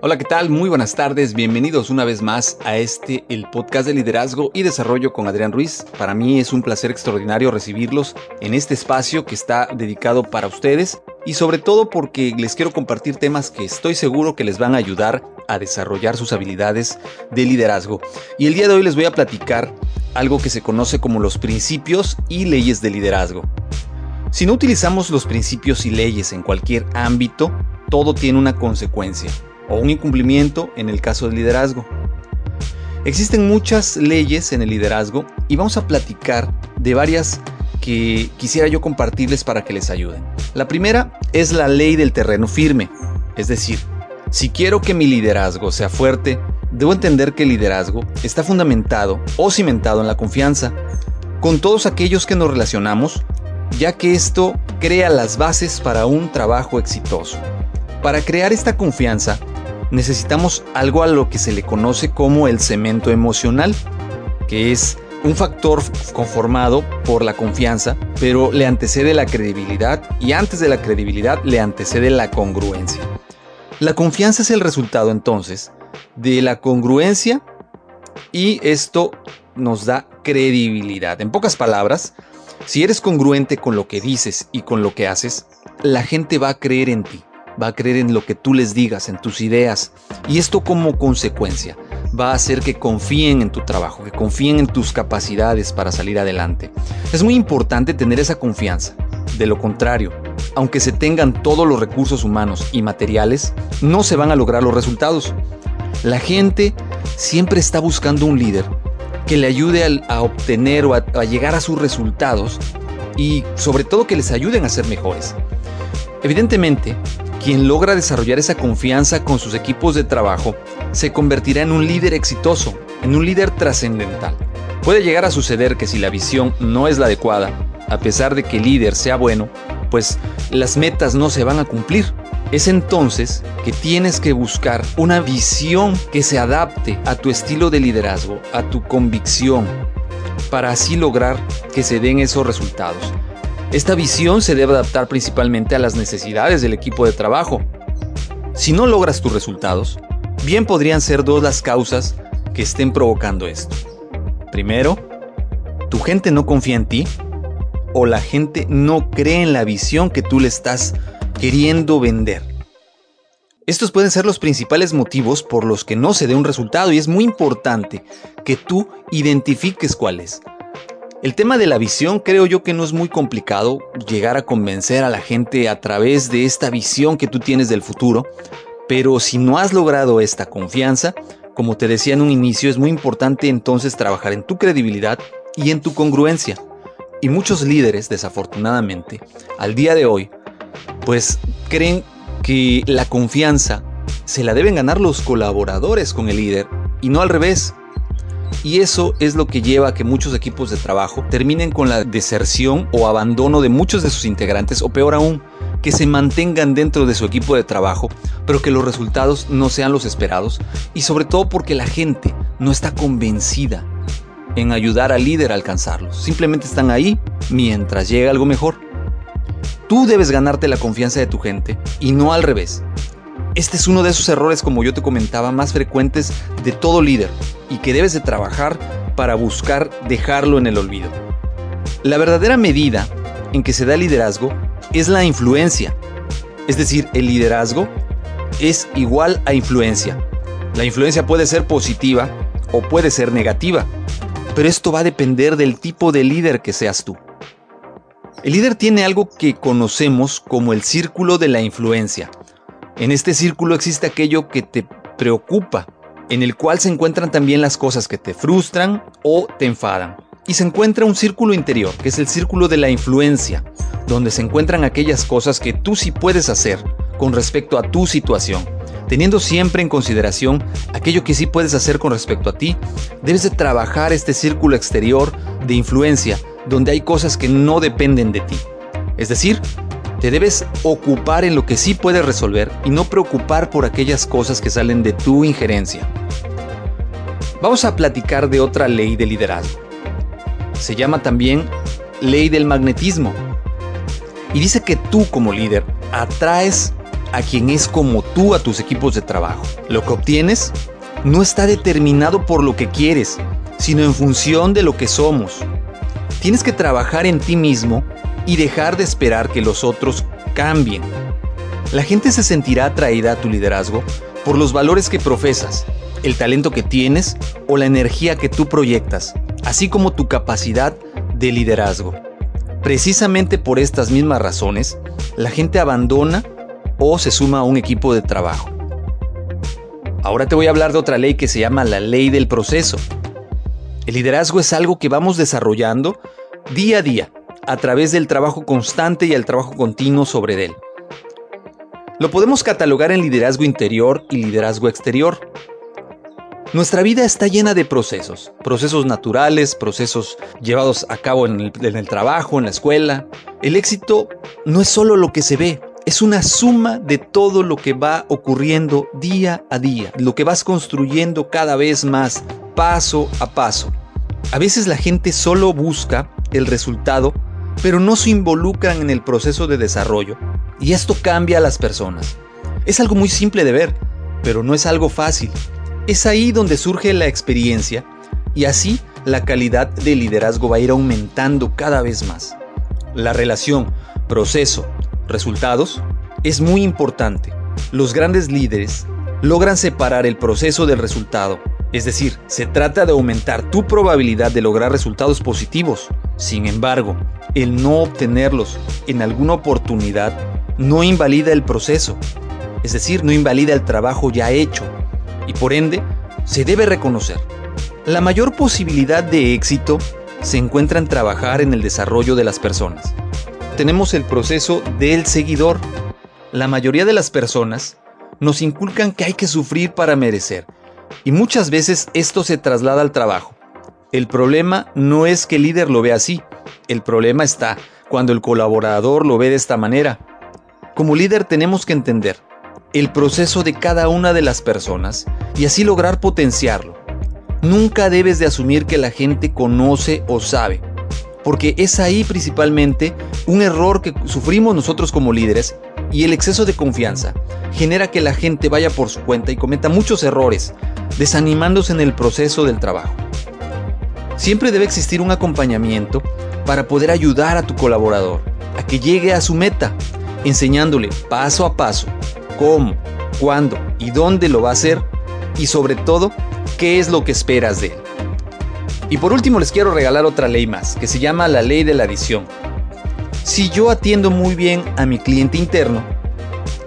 Hola, ¿qué tal? Muy buenas tardes, bienvenidos una vez más a este, el podcast de liderazgo y desarrollo con Adrián Ruiz. Para mí es un placer extraordinario recibirlos en este espacio que está dedicado para ustedes y sobre todo porque les quiero compartir temas que estoy seguro que les van a ayudar a desarrollar sus habilidades de liderazgo. Y el día de hoy les voy a platicar algo que se conoce como los principios y leyes de liderazgo. Si no utilizamos los principios y leyes en cualquier ámbito, todo tiene una consecuencia o un incumplimiento en el caso del liderazgo. Existen muchas leyes en el liderazgo y vamos a platicar de varias que quisiera yo compartirles para que les ayuden. La primera es la ley del terreno firme, es decir, si quiero que mi liderazgo sea fuerte, debo entender que el liderazgo está fundamentado o cimentado en la confianza con todos aquellos que nos relacionamos, ya que esto crea las bases para un trabajo exitoso. Para crear esta confianza, necesitamos algo a lo que se le conoce como el cemento emocional, que es un factor conformado por la confianza, pero le antecede la credibilidad y antes de la credibilidad le antecede la congruencia. La confianza es el resultado entonces de la congruencia y esto nos da credibilidad. En pocas palabras, si eres congruente con lo que dices y con lo que haces, la gente va a creer en ti va a creer en lo que tú les digas, en tus ideas. Y esto como consecuencia va a hacer que confíen en tu trabajo, que confíen en tus capacidades para salir adelante. Es muy importante tener esa confianza. De lo contrario, aunque se tengan todos los recursos humanos y materiales, no se van a lograr los resultados. La gente siempre está buscando un líder que le ayude a, obtener o a llegar a sus resultados y sobre todo que les ayuden a ser mejores. Evidentemente, quien logra desarrollar esa confianza con sus equipos de trabajo se convertirá en un líder exitoso, en un líder trascendental. Puede llegar a suceder que si la visión no es la adecuada, a pesar de que el líder sea bueno, pues las metas no se van a cumplir. Es entonces que tienes que buscar una visión que se adapte a tu estilo de liderazgo, a tu convicción, para así lograr que se den esos resultados. Esta visión se debe adaptar principalmente a las necesidades del equipo de trabajo. Si no logras tus resultados, bien podrían ser dos las causas que estén provocando esto. Primero, tu gente no confía en ti o la gente no cree en la visión que tú le estás queriendo vender. Estos pueden ser los principales motivos por los que no se dé un resultado y es muy importante que tú identifiques cuál es. El tema de la visión creo yo que no es muy complicado llegar a convencer a la gente a través de esta visión que tú tienes del futuro, pero si no has logrado esta confianza, como te decía en un inicio, es muy importante entonces trabajar en tu credibilidad y en tu congruencia. Y muchos líderes, desafortunadamente, al día de hoy, pues creen que la confianza se la deben ganar los colaboradores con el líder y no al revés. Y eso es lo que lleva a que muchos equipos de trabajo terminen con la deserción o abandono de muchos de sus integrantes o peor aún, que se mantengan dentro de su equipo de trabajo, pero que los resultados no sean los esperados y sobre todo porque la gente no está convencida en ayudar al líder a alcanzarlos. Simplemente están ahí mientras llega algo mejor. Tú debes ganarte la confianza de tu gente y no al revés. Este es uno de esos errores, como yo te comentaba, más frecuentes de todo líder y que debes de trabajar para buscar dejarlo en el olvido. La verdadera medida en que se da el liderazgo es la influencia. Es decir, el liderazgo es igual a influencia. La influencia puede ser positiva o puede ser negativa, pero esto va a depender del tipo de líder que seas tú. El líder tiene algo que conocemos como el círculo de la influencia. En este círculo existe aquello que te preocupa, en el cual se encuentran también las cosas que te frustran o te enfadan. Y se encuentra un círculo interior, que es el círculo de la influencia, donde se encuentran aquellas cosas que tú sí puedes hacer con respecto a tu situación. Teniendo siempre en consideración aquello que sí puedes hacer con respecto a ti, debes de trabajar este círculo exterior de influencia, donde hay cosas que no dependen de ti. Es decir, te debes ocupar en lo que sí puedes resolver y no preocupar por aquellas cosas que salen de tu injerencia. Vamos a platicar de otra ley de liderazgo. Se llama también ley del magnetismo. Y dice que tú como líder atraes a quien es como tú a tus equipos de trabajo. Lo que obtienes no está determinado por lo que quieres, sino en función de lo que somos. Tienes que trabajar en ti mismo y dejar de esperar que los otros cambien. La gente se sentirá atraída a tu liderazgo por los valores que profesas, el talento que tienes o la energía que tú proyectas, así como tu capacidad de liderazgo. Precisamente por estas mismas razones, la gente abandona o se suma a un equipo de trabajo. Ahora te voy a hablar de otra ley que se llama la ley del proceso. El liderazgo es algo que vamos desarrollando día a día a través del trabajo constante y el trabajo continuo sobre él. Lo podemos catalogar en liderazgo interior y liderazgo exterior. Nuestra vida está llena de procesos, procesos naturales, procesos llevados a cabo en el, trabajo, en la escuela. El éxito no es solo lo que se ve, es una suma de todo lo que va ocurriendo día a día, lo que vas construyendo cada vez más, paso a paso. A veces la gente solo busca el resultado, pero no se involucran en el proceso de desarrollo. Y esto cambia a las personas. Es algo muy simple de ver, pero no es algo fácil. Es ahí donde surge la experiencia y así la calidad del liderazgo va a ir aumentando cada vez más. La relación proceso, resultados es muy importante. Los grandes líderes logran separar el proceso del resultado. Es decir, se trata de aumentar tu probabilidad de lograr resultados positivos. Sin embargo, el no obtenerlos en alguna oportunidad no invalida el proceso. Es decir, no invalida el trabajo ya hecho y por ende se debe reconocer. La mayor posibilidad de éxito se encuentra en trabajar en el desarrollo de las personas. Tenemos el proceso del seguidor. La mayoría de las personas nos inculcan que hay que sufrir para merecer y muchas veces esto se traslada al trabajo. El problema no es que el líder lo vea así, el problema está cuando el colaborador lo ve de esta manera. Como líder tenemos que entender el proceso de cada una de las personas y así lograr potenciarlo. Nunca debes de asumir que la gente conoce o sabe, porque es ahí principalmente un error que sufrimos nosotros como líderes y el exceso de confianza genera que la gente vaya por su cuenta y cometa muchos errores, desanimándose en el proceso del trabajo. Siempre debe existir un acompañamiento para poder ayudar a tu colaborador a que llegue a su meta, enseñándole paso a paso cómo, cuándo y dónde lo va a hacer y sobre todo, qué es lo que esperas de él. Y por último les quiero regalar otra ley más, que se llama la ley de la adición. Si yo atiendo muy bien a mi cliente interno,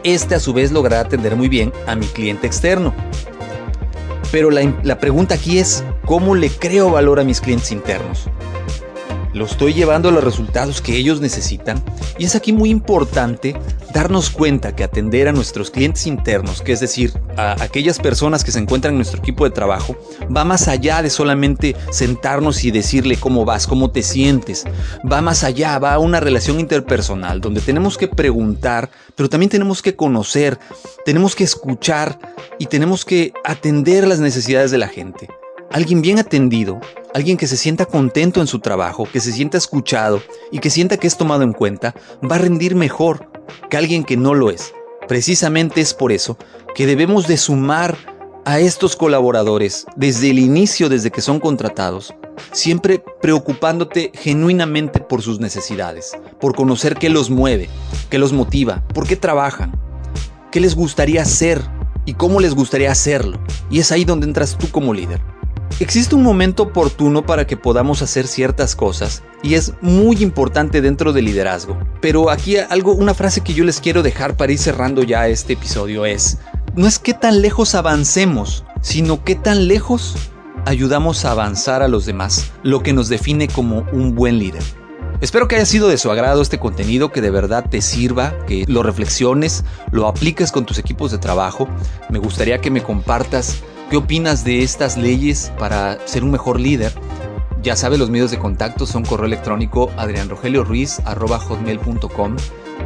este a su vez logrará atender muy bien a mi cliente externo. Pero la, la pregunta aquí es, ¿cómo le creo valor a mis clientes internos? lo estoy llevando a los resultados que ellos necesitan. Y es aquí muy importante darnos cuenta que atender a nuestros clientes internos, que es decir, a aquellas personas que se encuentran en nuestro equipo de trabajo, va más allá de solamente sentarnos y decirle cómo vas, cómo te sientes. Va más allá, va a una relación interpersonal donde tenemos que preguntar, pero también tenemos que conocer, tenemos que escuchar y tenemos que atender las necesidades de la gente. Alguien bien atendido, alguien que se sienta contento en su trabajo, que se sienta escuchado y que sienta que es tomado en cuenta, va a rendir mejor que alguien que no lo es. Precisamente es por eso que debemos de sumar a estos colaboradores desde el inicio, desde que son contratados, siempre preocupándote genuinamente por sus necesidades, por conocer qué los mueve, qué los motiva, por qué trabajan, qué les gustaría hacer y cómo les gustaría hacerlo. Y es ahí donde entras tú como líder. Existe un momento oportuno para que podamos hacer ciertas cosas y es muy importante dentro del liderazgo. Pero aquí algo, una frase que yo les quiero dejar para ir cerrando ya este episodio es, no es qué tan lejos avancemos, sino qué tan lejos ayudamos a avanzar a los demás, lo que nos define como un buen líder. Espero que haya sido de su agrado este contenido, que de verdad te sirva, que lo reflexiones, lo apliques con tus equipos de trabajo. Me gustaría que me compartas ¿Qué opinas de estas leyes para ser un mejor líder? Ya sabes, los medios de contacto son correo electrónico adrianrogelioruiz.com.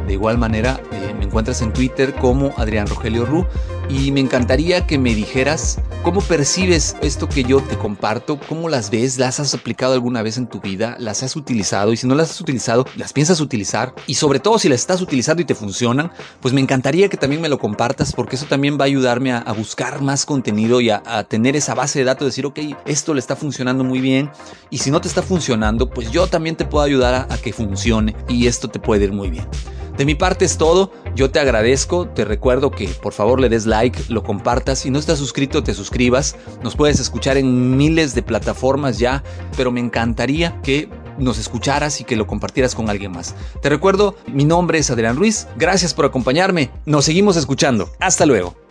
De igual manera, eh, me encuentras en Twitter como Adrián Rogelio Ru y me encantaría que me dijeras ¿Cómo percibes esto que yo te comparto? ¿Cómo las ves? ¿Las has aplicado alguna vez en tu vida? ¿Las has utilizado? Y si no las has utilizado, ¿las piensas utilizar? Y sobre todo si las estás utilizando y te funcionan, pues me encantaría que también me lo compartas porque eso también va a ayudarme a, buscar más contenido y a, tener esa base de datos, decir, ok, esto le está funcionando muy bien. Y si no te está funcionando, pues yo también te puedo ayudar a que funcione y esto te puede ir muy bien. De mi parte es todo, yo te agradezco, te recuerdo que por favor le des like, lo compartas, si no estás suscrito te suscribas, nos puedes escuchar en miles de plataformas ya, pero me encantaría que nos escucharas y que lo compartieras con alguien más. Te recuerdo, mi nombre es Adrián Ruiz, gracias por acompañarme, nos seguimos escuchando, hasta luego.